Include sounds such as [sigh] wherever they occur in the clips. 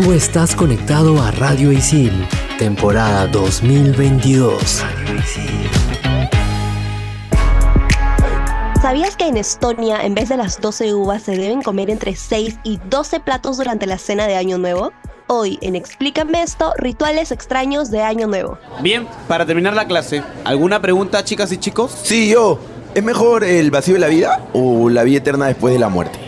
Tú estás conectado a Radio Isil, temporada 2022. ¿Sabías que en Estonia, en vez de las 12 uvas, se deben comer entre 6 y 12 platos durante la cena de Año Nuevo? Hoy en Explícame esto, rituales extraños de Año Nuevo. Bien, para terminar la clase, ¿alguna pregunta, chicas y chicos? Sí, yo. ¿Es mejor el vacío de la vida o la vida eterna después de la muerte?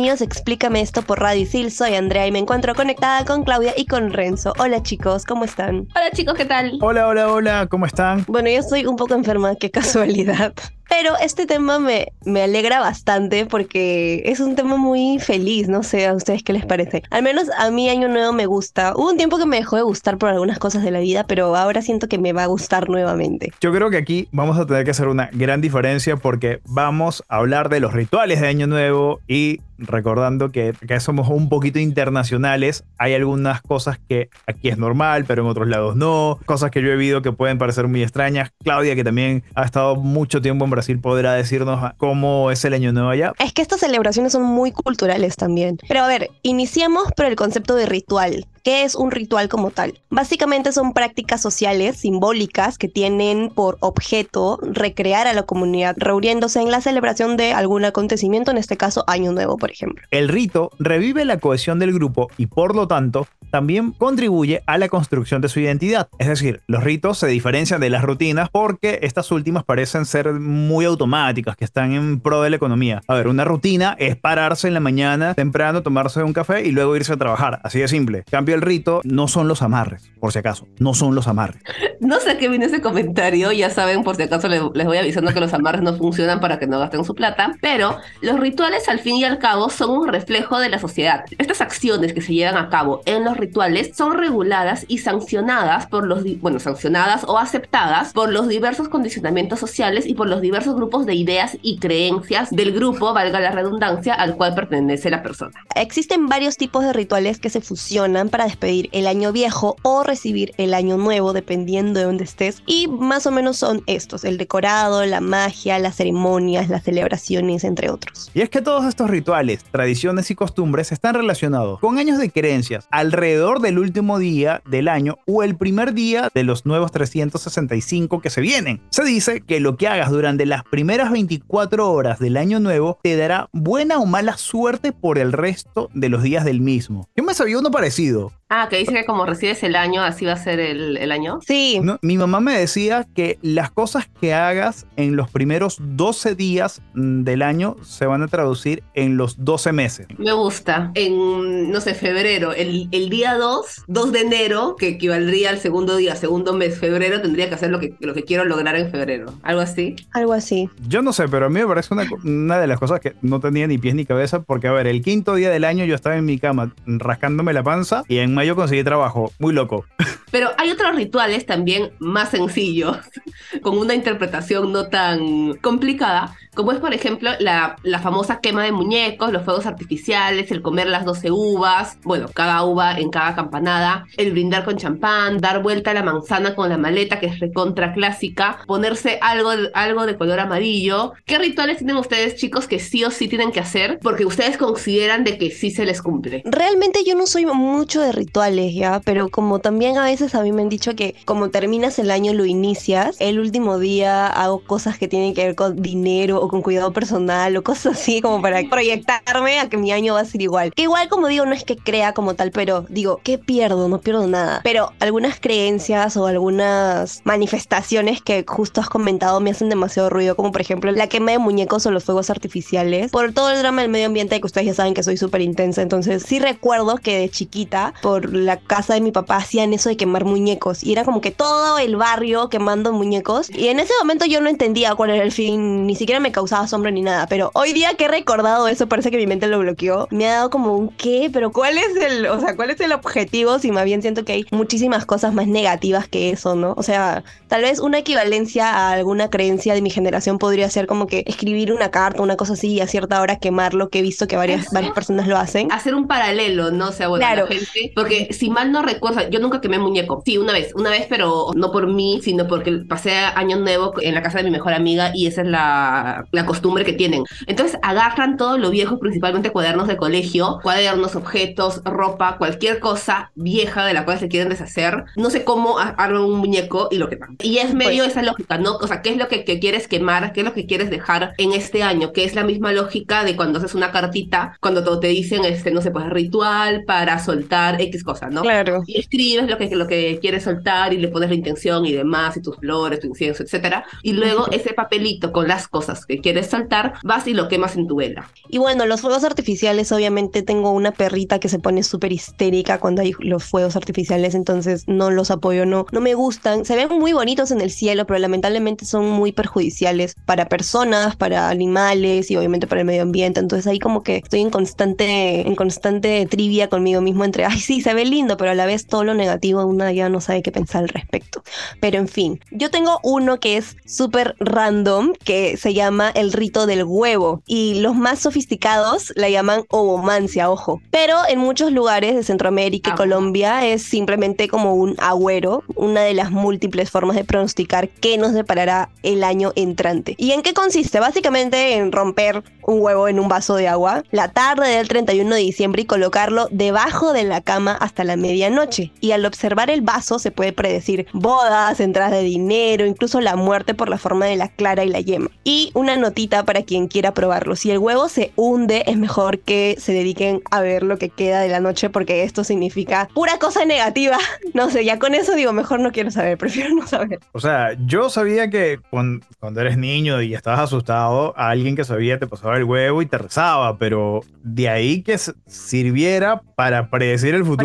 Bienvenidos a Explícame esto por Radio Isil. Soy Andrea y me encuentro conectada con Claudia y con Renzo. Hola chicos, ¿cómo están? Hola chicos, ¿qué tal? Hola, hola, hola, ¿cómo están? Bueno, yo estoy un poco enferma, qué [laughs] casualidad. Pero este tema me, me alegra bastante porque es un tema muy feliz, no sé a ustedes qué les parece. Al menos a mí Año Nuevo me gusta. Hubo un tiempo que me dejó de gustar por algunas cosas de la vida, pero ahora siento que me va a gustar nuevamente. Yo creo que aquí vamos a tener que hacer una gran diferencia porque vamos a hablar de los rituales de Año Nuevo y recordando que, somos un poquito internacionales, hay algunas cosas que aquí es normal, pero en otros lados no, cosas que yo he visto que pueden parecer muy extrañas. Claudia, que también ha estado mucho tiempo en Brasil, podrá decirnos cómo es el Año Nuevo allá. Es que estas celebraciones son muy culturales también. Pero a ver, iniciamos por el concepto de ritual. ¿Qué es un ritual como tal? Básicamente son prácticas sociales, simbólicas, que tienen por objeto recrear a la comunidad, reuniéndose en la celebración de algún acontecimiento, en este caso Año Nuevo, por ejemplo. El rito revive la cohesión del grupo y por lo tanto también contribuye a la construcción de su identidad. Es decir, los ritos se diferencian de las rutinas porque estas últimas parecen ser muy automáticas, que están en pro de la economía. A ver, una rutina es pararse en la mañana temprano, tomarse un café y luego irse a trabajar. Así de simple. Cambio el rito no son los amarres, por si acaso. No son los amarres. No sé qué viene ese comentario. Ya saben, por si acaso les, les voy avisando que los amarres no funcionan para que no gasten su plata. Pero los rituales, al fin y al cabo, son un reflejo de la sociedad. Estas acciones que se llevan a cabo en los rituales son reguladas y sancionadas por los, bueno, sancionadas o aceptadas por los diversos condicionamientos sociales y por los diversos grupos de ideas y creencias del grupo, valga la redundancia, al cual pertenece la persona. Existen varios tipos de rituales que se fusionan para despedir el año viejo o recibir el año nuevo, dependiendo de dónde estés. Y más o menos son estos: el decorado, la magia, las ceremonias, las celebraciones, entre otros. Y es que todos estos rituales, tradiciones y costumbres están relacionados con años de creencias alrededor del último día del año o el primer día de los nuevos 365 que se vienen. Se dice que lo que hagas durante las primeras 24 horas del año nuevo te dará buena o mala suerte por el resto de los días del mismo. Yo me sabía uno parecido. Ah, que dice que como recibes el año, así va a ser el, el año. Sí, No, mi mamá me decía que las cosas que hagas en los primeros 12 días mm, del año se van a traducir en los 12 meses. Me gusta. En, no sé, febrero, el, el día 2, 2 de enero, que equivaldría al segundo día, segundo mes, febrero, tendría que hacer lo que, lo que quiero lograr en febrero. Algo así. algo así. Yo no sé, pero a mí me parece una, una de las cosas que no tenía ni pies ni cabeza, porque a ver, el quinto día del año yo estaba en mi cama rascándome la panza y en mayo conseguí trabajo. Muy loco. Pero hay otros rituales también más sencillos, [laughs] con una interpretación no tan complicada, como es por ejemplo la, la famosa quema de muñecos, los fuegos artificiales, el comer las 12 uvas, bueno, cada uva en cada campanada, el brindar con champán, dar vuelta a la manzana con la maleta, que es recontra clásica, ponerse algo, de- algo de color amarillo. ¿Qué rituales tienen ustedes, chicos, que sí o sí tienen que hacer porque ustedes consideran de que sí se les cumple? Realmente yo no soy mucho de rituales, ya, pero como también a veces a mí me han dicho que como terminas el año lo inicias, el último día hago cosas que tienen que ver con dinero o con cuidado personal o cosas así como para proyectarme a que mi año va a ser igual. Que igual como digo, no es que crea como tal, pero digo, ¿qué pierdo? No pierdo nada. Pero algunas creencias o algunas manifestaciones que justo has comentado me hacen demasiado ruido, como por ejemplo la quema de muñecos o los fuegos artificiales. Por todo el drama del medio ambiente que ustedes ya saben que soy súper intensa, entonces sí recuerdo que de chiquita, por por la casa de mi papá hacían eso de quemar muñecos. Y era como que todo el barrio quemando muñecos. Y en ese momento yo no entendía cuál era el fin, ni siquiera me causaba asombro ni nada. Pero hoy día que he recordado eso, parece que mi mente lo bloqueó. Me ha dado como un qué, pero ¿cuál es el, o sea, cuál es el objetivo? Si más bien siento que hay muchísimas cosas más negativas que eso, ¿no? O sea, tal vez una equivalencia a alguna creencia de mi generación podría ser como que escribir una carta, una cosa así, y a cierta hora quemarlo, que he visto que varias, varias personas lo hacen. Hacer un paralelo, ¿no? O sea, bueno, Claro. la gente, porque si mal no recuerdo, yo nunca quemé muñeco. Sí, una vez, una vez, pero no por mí, sino porque pasé año nuevo en la casa de mi mejor amiga y esa es la, la costumbre que tienen. Entonces agarran todo lo viejo, principalmente cuadernos de colegio, cuadernos, objetos, ropa, cualquier cosa vieja de la cual se quieren deshacer. No sé cómo arman un muñeco y lo queman. Y es medio Pues- esa lógica, ¿no? O sea, ¿qué es lo que, que quieres quemar? ¿Qué es lo que quieres dejar en este año? Que es la misma lógica de cuando haces una cartita, cuando te dicen, este, no sé, pues ritual para soltar X cosa, ¿no? Claro. Y escribes lo que, lo que quieres soltar y le pones la intención y demás, y tus flores, tu incienso, etcétera. Y luego ese papelito con las cosas que quieres soltar, vas y lo quemas en tu vela. Y bueno, los fuegos artificiales, obviamente tengo una perrita que se pone súper histérica cuando hay los fuegos artificiales, entonces no los apoyo, no, no me gustan. Se ven muy bonitos en el cielo, pero lamentablemente son muy perjudiciales para personas, para animales y obviamente para el medio ambiente. Entonces ahí como que estoy en constante, en constante trivia conmigo mismo entre, ay sí, se ve lindo, pero a la vez todo lo negativo una ya no sabe qué pensar al respecto. Pero en fin, yo tengo uno que es súper random, que se llama el rito del huevo. Y los más sofisticados la llaman ovomancia, ojo. Pero en muchos lugares de Centroamérica y Ah. Colombia es simplemente como un agüero, una de las múltiples formas de pronosticar qué nos deparará el año entrante. ¿Y en qué consiste? Básicamente en romper un huevo en un vaso de agua la tarde del 31 de diciembre y colocarlo debajo de la cama hasta la medianoche. Y al observar el vaso se puede predecir bodas, entradas de dinero, incluso la muerte por la forma de la clara y la yema. Y una notita para quien quiera probarlo. Si el huevo se hunde, es mejor que se dediquen a ver lo que queda de la noche porque esto significa pura cosa negativa. [laughs] No sé, ya con eso digo, mejor no quiero saber, prefiero no saber. O sea, yo sabía que cuando, cuando eres niño y estabas asustado, a alguien que sabía te pasaba el huevo y te rezaba, pero de ahí que sirviera para predecir el futuro,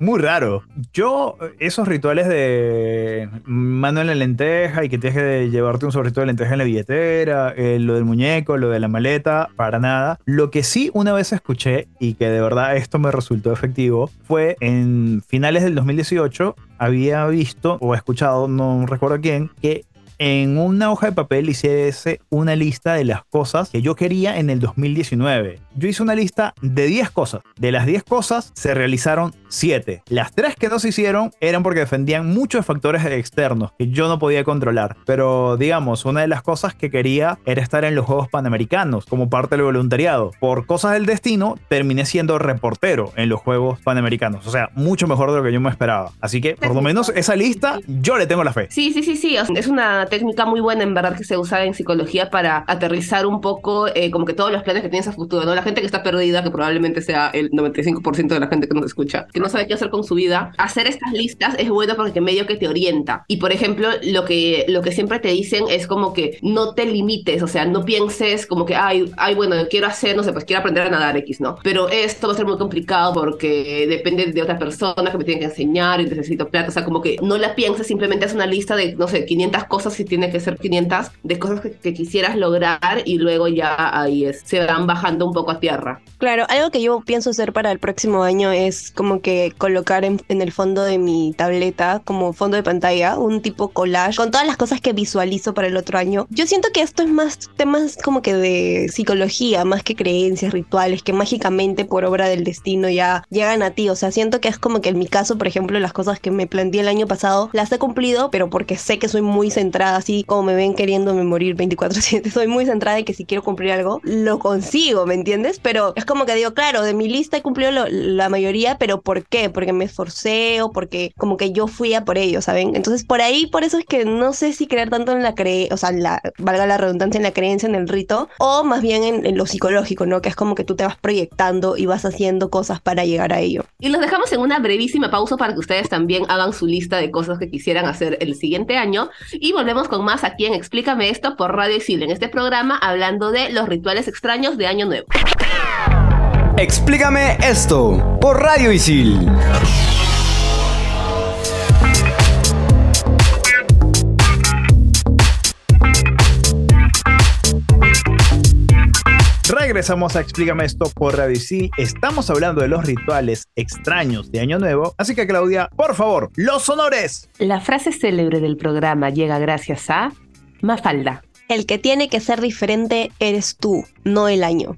Muy raro. Yo, esos rituales de mano en la lenteja y que tienes que llevarte un sobrecito de lenteja en la billetera, eh, lo del muñeco, lo de la maleta, para nada. Lo que sí una vez escuché y que de verdad esto me resultó efectivo fue en finales del 2018 había visto o escuchado, no recuerdo quién, que en una hoja de papel hiciese una lista de las cosas que yo quería en el 2019. Yo hice una lista de 10 cosas. De las 10 cosas se realizaron 7. Las 3 que no se hicieron eran porque defendían muchos factores externos que yo no podía controlar. Pero digamos, una de las cosas que quería era estar en los Juegos Panamericanos como parte del voluntariado. Por cosas del destino, terminé siendo reportero en los Juegos Panamericanos. O sea, mucho mejor de lo que yo me esperaba. Así que, por lo menos, esa lista yo le tengo la fe. Sí, sí, sí, sí. Es una técnica muy buena, en verdad, que se usa en psicología para aterrizar un poco eh, como que todos los planes que tienes a futuro, ¿no? La gente que está perdida, que probablemente sea el 95% de la gente que nos escucha, que no sabe qué hacer con su vida, hacer estas listas es bueno porque medio que te orienta. Y, por ejemplo, lo que, lo que siempre te dicen es como que no te limites, o sea, no pienses como que, ay, ay, bueno, quiero hacer, no sé, pues quiero aprender a nadar X, ¿no? Pero esto va a ser muy complicado porque depende de otra persona que me tiene que enseñar y necesito plata, o sea, como que no la pienses, simplemente haz una lista de, no sé, 500 cosas, si tiene que ser 500, de cosas que, que quisieras lograr y luego ya ahí es, se van bajando un poco a tierra. Claro, algo que yo pienso hacer para el próximo año es como que colocar en, en el fondo de mi tableta, como fondo de pantalla, un tipo collage con todas las cosas que visualizo para el otro año. Yo siento que esto es más temas como que de psicología, más que creencias, rituales, que mágicamente por obra del destino ya llegan a ti. O sea, siento que es como que en mi caso, por ejemplo, las cosas que me planteé el año pasado las he cumplido, pero porque sé que soy muy centrada, así como me ven queriéndome morir 24/7, soy muy centrada en que si quiero cumplir algo, lo consigo, ¿me entiendes? Pero es como que digo, claro, de mi lista he cumplido la mayoría, pero ¿por qué? Porque me esforcé o porque como que yo fui a por ello, ¿saben? Entonces por ahí, por eso es que no sé si creer tanto en la creencia, o sea, valga la redundancia, en la creencia, en el rito, o más bien en, en lo psicológico, ¿no? Que es como que tú te vas proyectando y vas haciendo cosas para llegar a ello. Y los dejamos en una brevísima pausa para que ustedes también hagan su lista de cosas que quisieran hacer el siguiente año. Y volvemos con más aquí en Explícame esto por Radio Isil, en este programa hablando de los rituales extraños de Año Nuevo. Explícame esto por Radio Isil. Regresamos a Explícame esto por Radio Isil. Estamos hablando de los rituales extraños de Año Nuevo. Así que, Claudia, por favor, los honores. La frase célebre del programa llega gracias a Mafalda. El que tiene que ser diferente eres tú, no el año.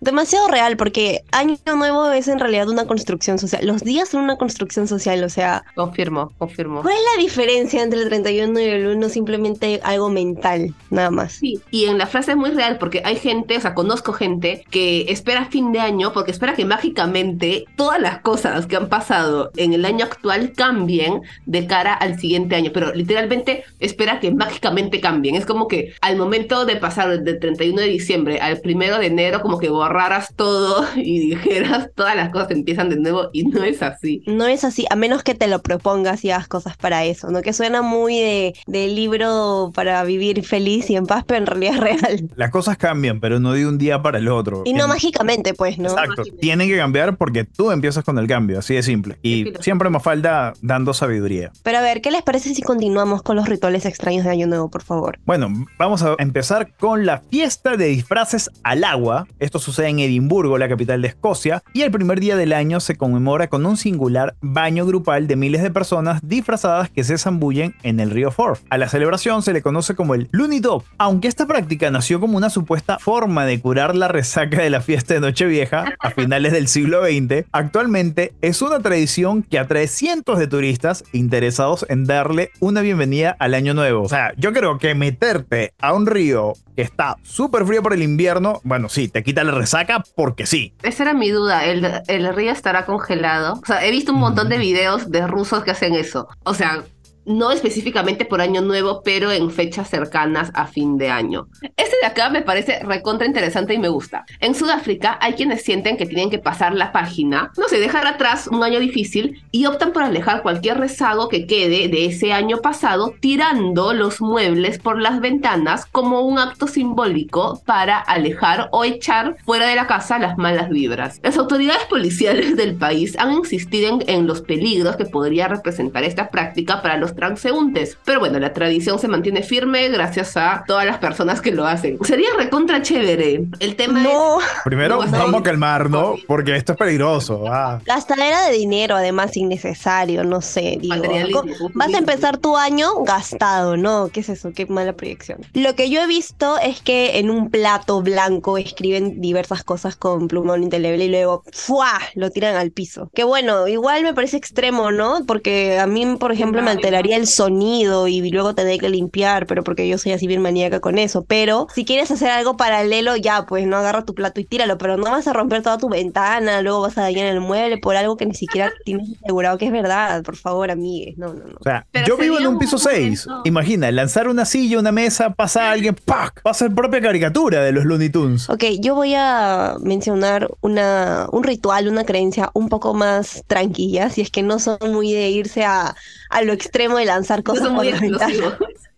Demasiado real, porque Año Nuevo es en realidad una construcción social. Los días son una construcción social, o sea. Confirmo, confirmo. ¿Cuál es la diferencia entre el 31 y el 1? Simplemente algo mental, nada más. Sí, y en la frase es muy real, porque hay gente, o sea, conozco gente que espera fin de año porque espera que mágicamente todas las cosas que han pasado en el año actual cambien de cara al siguiente año, pero literalmente espera que mágicamente cambien. Es como que al momento de pasar del 31 de diciembre al 1 de enero, como que borraras todo [laughs] y dijeras todas las cosas empiezan de nuevo y no es así. No es así, a menos que te lo propongas y hagas cosas para eso, ¿no? Que suena muy de, de libro para vivir feliz y en paz, pero en realidad es real. Las cosas cambian, pero no de un día para el otro. Y no En- mágicamente, pues, ¿no? Exacto, tienen que cambiar porque tú empiezas con el cambio, así de simple. Y siempre me falta dando sabiduría. Pero a ver, ¿qué les parece si continuamos con los rituales extraños de Año Nuevo, por favor? Bueno, vamos a empezar con la fiesta de disfraces al agua. Esto sucede en Edimburgo, la capital de Escocia, y el primer día del año se conmemora con un singular baño grupal de miles de personas disfrazadas que se zambullen en el río Forth. A la celebración se le conoce como el Looney Dog, aunque esta práctica nació como una supuesta forma de curar la resaca de la fiesta de Nochevieja a finales del siglo XX, actualmente es una tradición que atrae cientos de turistas interesados en darle una bienvenida al año nuevo. O sea, yo creo que meterte a un río que está súper frío por el invierno, bueno, sí, te quita la resaca porque sí. Esa era mi duda, ¿el, el río estará congelado? O sea, he visto un montón de videos de rusos que hacen eso. O sea, no específicamente por año nuevo, pero en fechas cercanas a fin de año. Este de acá me parece recontra interesante y me gusta. En Sudáfrica hay quienes sienten que tienen que pasar la página, no sé, dejar atrás un año difícil y optan por alejar cualquier rezago que quede de ese año pasado tirando los muebles por las ventanas como un acto simbólico para alejar o echar fuera de la casa las malas vibras. Las autoridades policiales del país han insistido en, en los peligros que podría representar esta práctica para los transeúntes. Pero bueno, la tradición se mantiene firme gracias a todas las personas que lo hacen. Sería recontra chévere. El tema No, Primero No, vamos a ir. calmarnos porque esto es peligroso. ah. gastadera de dinero, además, innecesario, no sé, digo. Vas a empezar tu año gastado, ¿no? ¿Qué es eso? Qué mala proyección. Lo que yo he visto es que en un plato blanco escriben diversas cosas con plumón indeleble y luego ¡fua! lo tiran al piso. Que bueno, igual me parece extremo, ¿no? Porque a mí, por ejemplo, me alteraría el sonido y luego tener que limpiar, pero porque yo soy así bien maníaca con eso. Pero si quieres hacer algo paralelo, ya, pues no agarra tu plato y tíralo, pero no vas a romper toda tu ventana, luego vas a dañar el mueble por algo que ni siquiera tienes asegurado que es verdad. Por favor, amigues. No, no, no. O sea, Pero yo vivo en un piso 6. momento- Imagina, lanzar una silla, una mesa, pasa alguien, ¡pac! Pasa el propia caricatura de los Looney Tunes. Ok, yo voy a mencionar una, un ritual, una creencia un poco más tranquila, si es que no son muy de irse a, a lo extremo de lanzar cosas muy.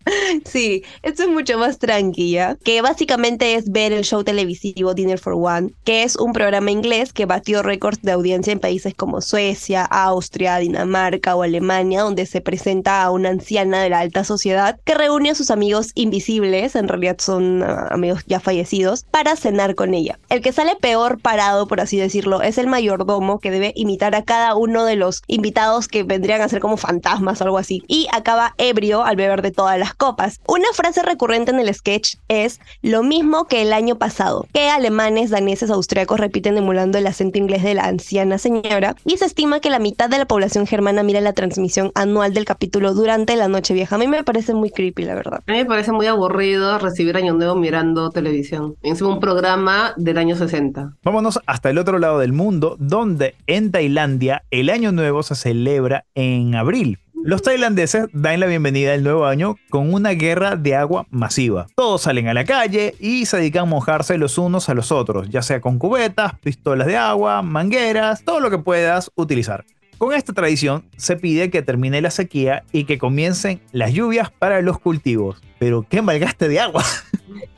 [laughs] Sí, esto es mucho más tranquila, que básicamente es ver el show televisivo Dinner for One, que es un programa inglés que batió récords de audiencia en países como Suecia, Austria, Dinamarca o Alemania, donde se presenta a una anciana de la alta sociedad que reúne a sus amigos invisibles, en realidad son ah, amigos ya fallecidos, para cenar con ella. El que sale peor parado, por así decirlo, es el mayordomo que debe imitar a cada uno de los invitados que vendrían a ser como fantasmas o algo así, y acaba ebrio al beber de todas las copas. Una frase recurrente en el sketch es lo mismo que el año pasado, que alemanes, daneses, austriacos repiten emulando el acento inglés de la anciana señora, y se estima que la mitad de la población germana mira la transmisión anual del capítulo durante la noche vieja. A mí me parece muy creepy, la verdad. A mí me parece muy aburrido recibir Año Nuevo mirando televisión. Encima un programa del año 60. Vámonos hasta el otro lado del mundo, donde en Tailandia el Año Nuevo se celebra en abril. Los tailandeses dan la bienvenida al nuevo año con una guerra de agua masiva. Todos salen a la calle y se dedican a mojarse los unos a los otros, ya sea con cubetas, pistolas de agua, mangueras, todo lo que puedas utilizar. Con esta tradición se pide que termine la sequía y que comiencen las lluvias para los cultivos. Pero qué malgaste de agua. [laughs]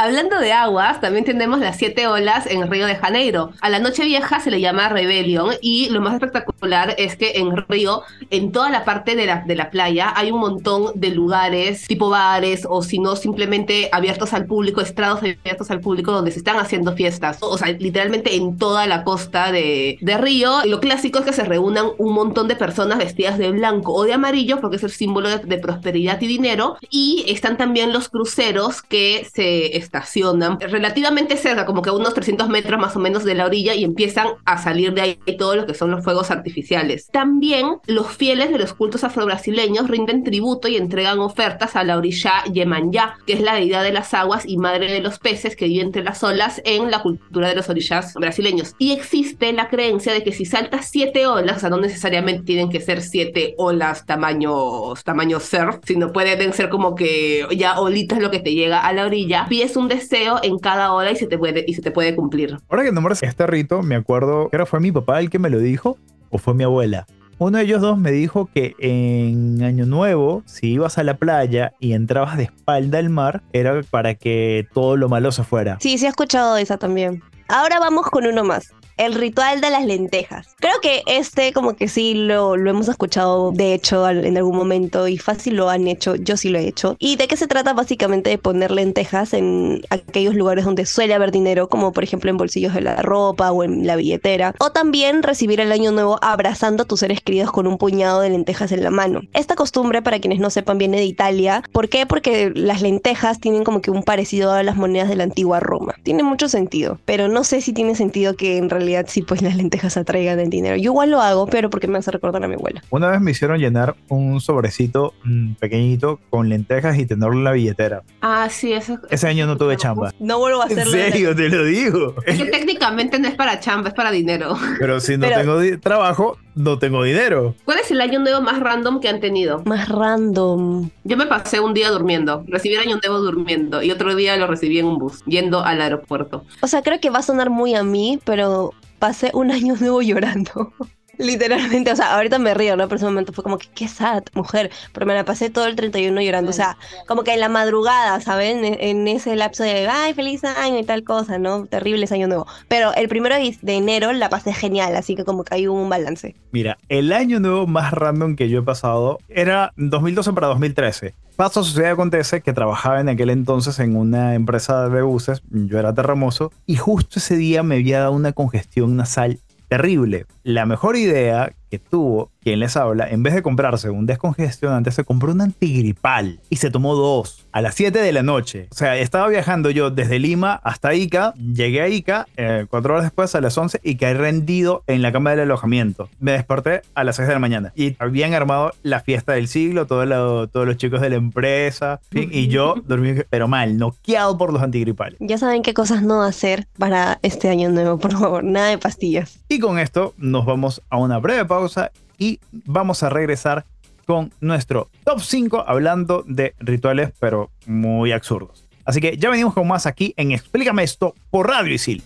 Hablando de aguas, también tenemos las siete olas en Río de Janeiro. A la noche vieja se le llama Rebellion y lo más espectacular es que en Río, en toda la parte de la, de la playa, hay un montón de lugares tipo bares o si no simplemente abiertos al público, estrados abiertos al público donde se están haciendo fiestas. O sea, literalmente en toda la costa de, de Río. Lo clásico es que se reúnan un montón de personas vestidas de blanco o de amarillo porque es el símbolo de, de prosperidad y dinero. Y están también los cruceros que se estacionan relativamente cerca, como que a unos 300 metros más o menos de la orilla y empiezan a salir de ahí todo lo que son los fuegos artificiales. También los fieles de los cultos afrobrasileños rinden tributo y entregan ofertas a la orilla Yemanyá, que es la deidad de las aguas y madre de los peces que vive entre las olas en la cultura de los orillas brasileños. Y existe la creencia de que si saltas siete olas, o sea, no necesariamente tienen que ser siete olas tamaños, tamaño surf, sino pueden ser como que ya olitas lo que te llega a la orilla, pides un deseo en cada ola y se te puede, y se te puede cumplir. Ahora que nombras este rito, me acuerdo que era fue mi papá el que me lo dijo o fue mi abuela. Uno de ellos dos me dijo que en Año Nuevo, si ibas a la playa y entrabas de espalda al mar, era para que todo lo malo se fuera. Sí, sí he escuchado esa también. Ahora vamos con uno más. El ritual de las lentejas. Creo que este como que sí lo, hemos escuchado de hecho en algún momento y fácil lo han hecho, yo sí lo he hecho. ¿Y de qué se trata? Básicamente de poner lentejas en aquellos lugares donde suele haber dinero, como por ejemplo en bolsillos de la ropa o en la billetera. O también recibir el año nuevo abrazando a tus seres queridos con un puñado de lentejas en la mano. Esta costumbre, para quienes no sepan, viene de Italia. ¿Por qué? Porque las lentejas tienen como que un parecido a las monedas de la antigua Roma. Tiene mucho sentido, pero no sé si tiene sentido que en realidad sí pues las lentejas atraigan el dinero. Yo igual lo hago, pero porque me hace recordar a mi abuela. Una vez me hicieron llenar un sobrecito mm, pequeñito con lentejas y tenerlo en la billetera. Ah, sí, eso. Ese año no tuve chamba. No vuelvo a En hacerlo. serio, te lo digo. Es que técnicamente no es para chamba, es para dinero. Pero si no Pero- tengo trabajo, no tengo dinero. ¿Cuál es el año nuevo más random que han tenido? Más random. Yo me pasé un día durmiendo. Recibí el año nuevo durmiendo y otro día lo recibí en un bus, yendo al aeropuerto. O sea, creo que va a sonar muy a mí, pero pasé un año nuevo llorando. Literalmente, o sea, ahorita me río, ¿no? Pero ese momento fue como que, qué sad, mujer. Pero me la pasé todo el 31 llorando. O sea, como que en la madrugada, ¿saben? En, en ese lapso de, ay, feliz año y tal cosa, ¿no? Terrible ese año nuevo. Pero el primero de enero la pasé genial, así que como que hay un balance. Mira, el año nuevo más random que yo he pasado era 2012 para 2013. Paso, sucede, acontece que trabajaba en aquel entonces en una empresa de buses, yo era terremoso, y justo ese día me había dado una congestión nasal terrible. La mejor idea que tuvo quien les habla, en vez de comprarse un descongestionante, se compró un antigripal y se tomó dos a las 7 de la noche. O sea, estaba viajando yo desde Lima hasta Ica, llegué a Ica eh, cuatro horas después a las 11 y caí rendido en la cama del alojamiento. Me desperté a las 6 de la mañana y habían armado la fiesta del siglo, todo lo- todos los chicos de la empresa, y yo dormí, pero mal, noqueado por los antigripales. Ya saben qué cosas no hacer para este año nuevo, por favor. Nada de pastillas. Y con esto nos vamos a una breve pausa y vamos a regresar con nuestro top 5 hablando de rituales pero muy absurdos. Así que ya venimos con más aquí en Explícame esto por Radio Isil.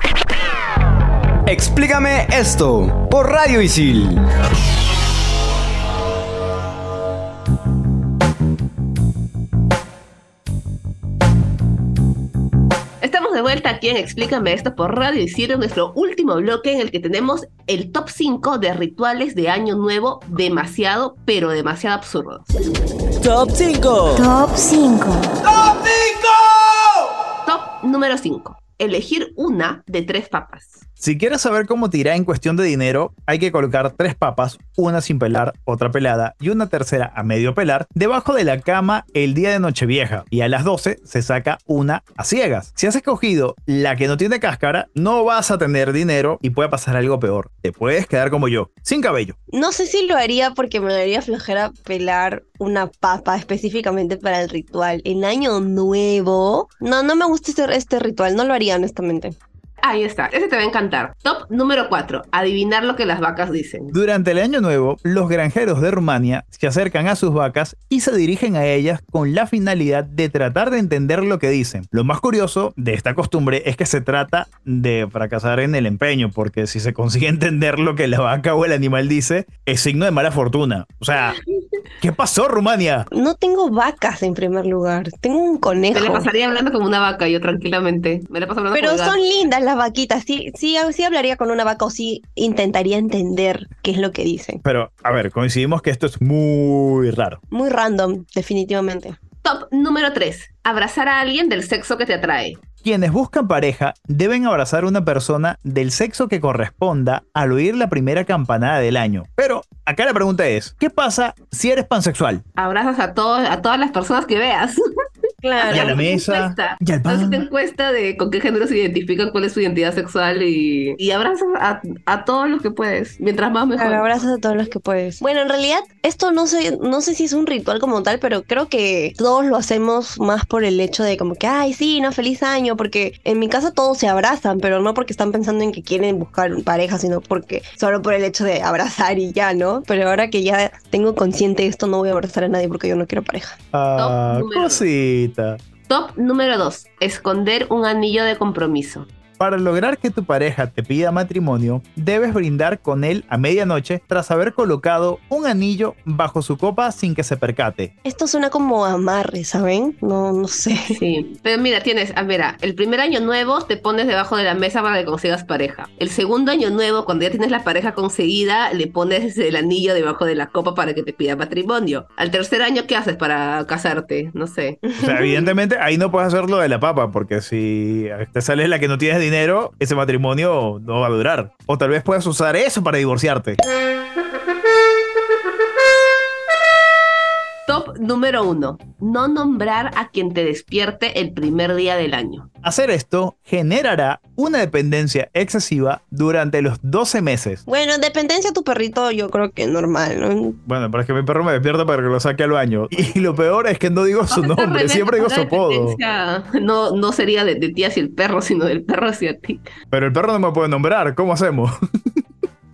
Explícame esto por Radio Isil. Vuelta aquí en Explícame esto por Radio en nuestro último bloque en el que tenemos el top 5 de rituales de Año Nuevo demasiado, pero demasiado absurdos. Top 5. Top 5. Top número 5. Elegir una de tres papas. Si quieres saber cómo te en cuestión de dinero, hay que colocar tres papas, una sin pelar, otra pelada y una tercera a medio pelar, debajo de la cama el día de Nochevieja. Y a las 12 se saca una a ciegas. Si has escogido la que no tiene cáscara, no vas a tener dinero y puede pasar algo peor. Te puedes quedar como yo, sin cabello. No sé si lo haría porque me daría flojera pelar una papa específicamente para el ritual. En año nuevo. No, no me gusta este, este ritual. No lo haría, honestamente. Ahí está, ese te va a encantar. Top número 4. Adivinar lo que las vacas dicen. Durante el año nuevo, los granjeros de Rumania se acercan a sus vacas y se dirigen a ellas con la finalidad de tratar de entender lo que dicen. Lo más curioso de esta costumbre es que se trata de fracasar en el empeño, porque si se consigue [laughs] entender lo que la vaca o el animal dice, es signo de mala fortuna. O sea, ¿Qué pasó, Rumania? No tengo vacas en primer lugar, tengo un conejo. Me la pasaría hablando como una vaca yo tranquilamente. Me la paso hablando Pero como son gato. lindas las vaquitas, sí, sí, sí hablaría con una vaca o sí intentaría entender qué es lo que dicen. Pero, a ver, coincidimos que esto es muy raro. Muy random, definitivamente. Top número 3. Abrazar a alguien del sexo que te atrae. Quienes buscan pareja deben abrazar a una persona del sexo que corresponda al oír la primera campanada del año. Pero acá la pregunta es, ¿qué pasa si eres pansexual? Abrazas a, todos, a todas las personas que veas. [laughs] Claro. Y a la mesa, encuesta. y al pan. encuesta de con qué género se identifican, cuál es su identidad sexual y, y abrazas a, a todos los que puedes. Mientras más mejor. Claro, abrazas a todos los que puedes. Bueno, en realidad, esto no sé, no sé si es un ritual como tal, pero creo que todos lo hacemos más por el hecho de como que, ay, sí, no, feliz año, porque en mi casa todos se abrazan, pero no porque están pensando en que quieren buscar pareja, sino porque solo por el hecho de abrazar y ya, ¿no? Pero ahora que ya tengo consciente de esto, no voy a abrazar a nadie porque yo no quiero pareja. Ah, Top número Top número 2. Esconder un anillo de compromiso. Para lograr que tu pareja te pida matrimonio, debes brindar con él a medianoche tras haber colocado un anillo bajo su copa sin que se percate. Esto suena como amarre, ¿saben? No, no sé. Sí. Pero mira, tienes, ah, mira, el primer año nuevo te pones debajo de la mesa para que consigas pareja. El segundo año nuevo, cuando ya tienes la pareja conseguida, le pones el anillo debajo de la copa para que te pida matrimonio. Al tercer año, ¿qué haces para casarte? No sé. O sea, evidentemente ahí no puedes hacer lo de la papa, porque si te sale la que no tienes dinero, ese matrimonio no va a durar. O tal vez puedas usar eso para divorciarte. Número 1. No nombrar a quien te despierte el primer día del año. Hacer esto generará una dependencia excesiva durante los 12 meses. Bueno, dependencia a tu perrito, yo creo que normal, ¿no? Bueno, pero es que mi perro me despierta para que lo saque al baño. Y lo peor es que no digo su [laughs] nombre, siempre digo su apodo. No, no sería de, de ti hacia el perro, sino del perro hacia ti. Pero el perro no me puede nombrar, ¿cómo hacemos? [laughs]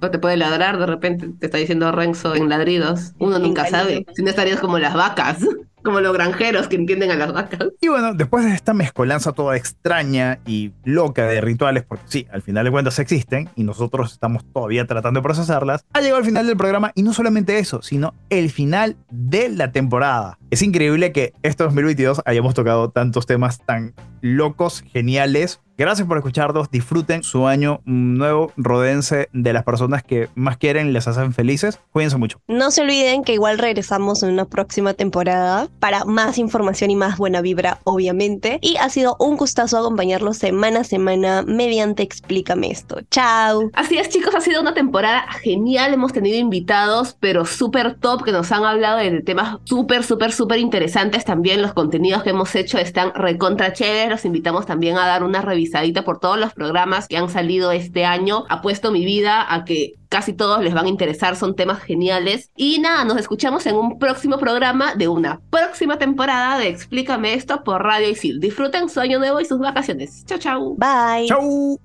O te puede ladrar, de repente te está diciendo Renzo en ladridos. Uno nunca sabe. Si no estarías como las vacas, [laughs] como los granjeros que entienden a las vacas. Y bueno, después de esta mezcolanza toda extraña y loca de rituales, porque sí, al final de cuentas existen y nosotros estamos todavía tratando de procesarlas, ha llegado el final del programa y no solamente eso, sino el final de la temporada. Es increíble que este 2022 hayamos tocado tantos temas tan locos, geniales. Gracias por escucharnos, disfruten su año nuevo, rodense de las personas que más quieren y les hacen felices. Cuídense mucho. No se olviden que igual regresamos en una próxima temporada para más información y más buena vibra, obviamente. Y ha sido un gustazo acompañarlos semana a semana mediante Explícame esto. Chao. Así es, chicos, ha sido una temporada genial. Hemos tenido invitados, pero súper top, que nos han hablado de temas súper, súper, súper interesantes. También los contenidos que hemos hecho están recontra chéveres. Los invitamos también a dar una revisadita por todos los programas que han salido este año. Apuesto mi vida a que casi todos les van a interesar, son temas geniales. Y nada, nos escuchamos en un próximo programa de una próxima temporada de Explícame esto por Radio Isil. Disfruten su año nuevo y sus vacaciones. Chao, chao. Bye. ¡Chau!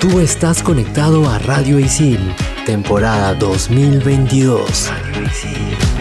Tú estás conectado a Radio Isil, temporada 2022. Radio Isil.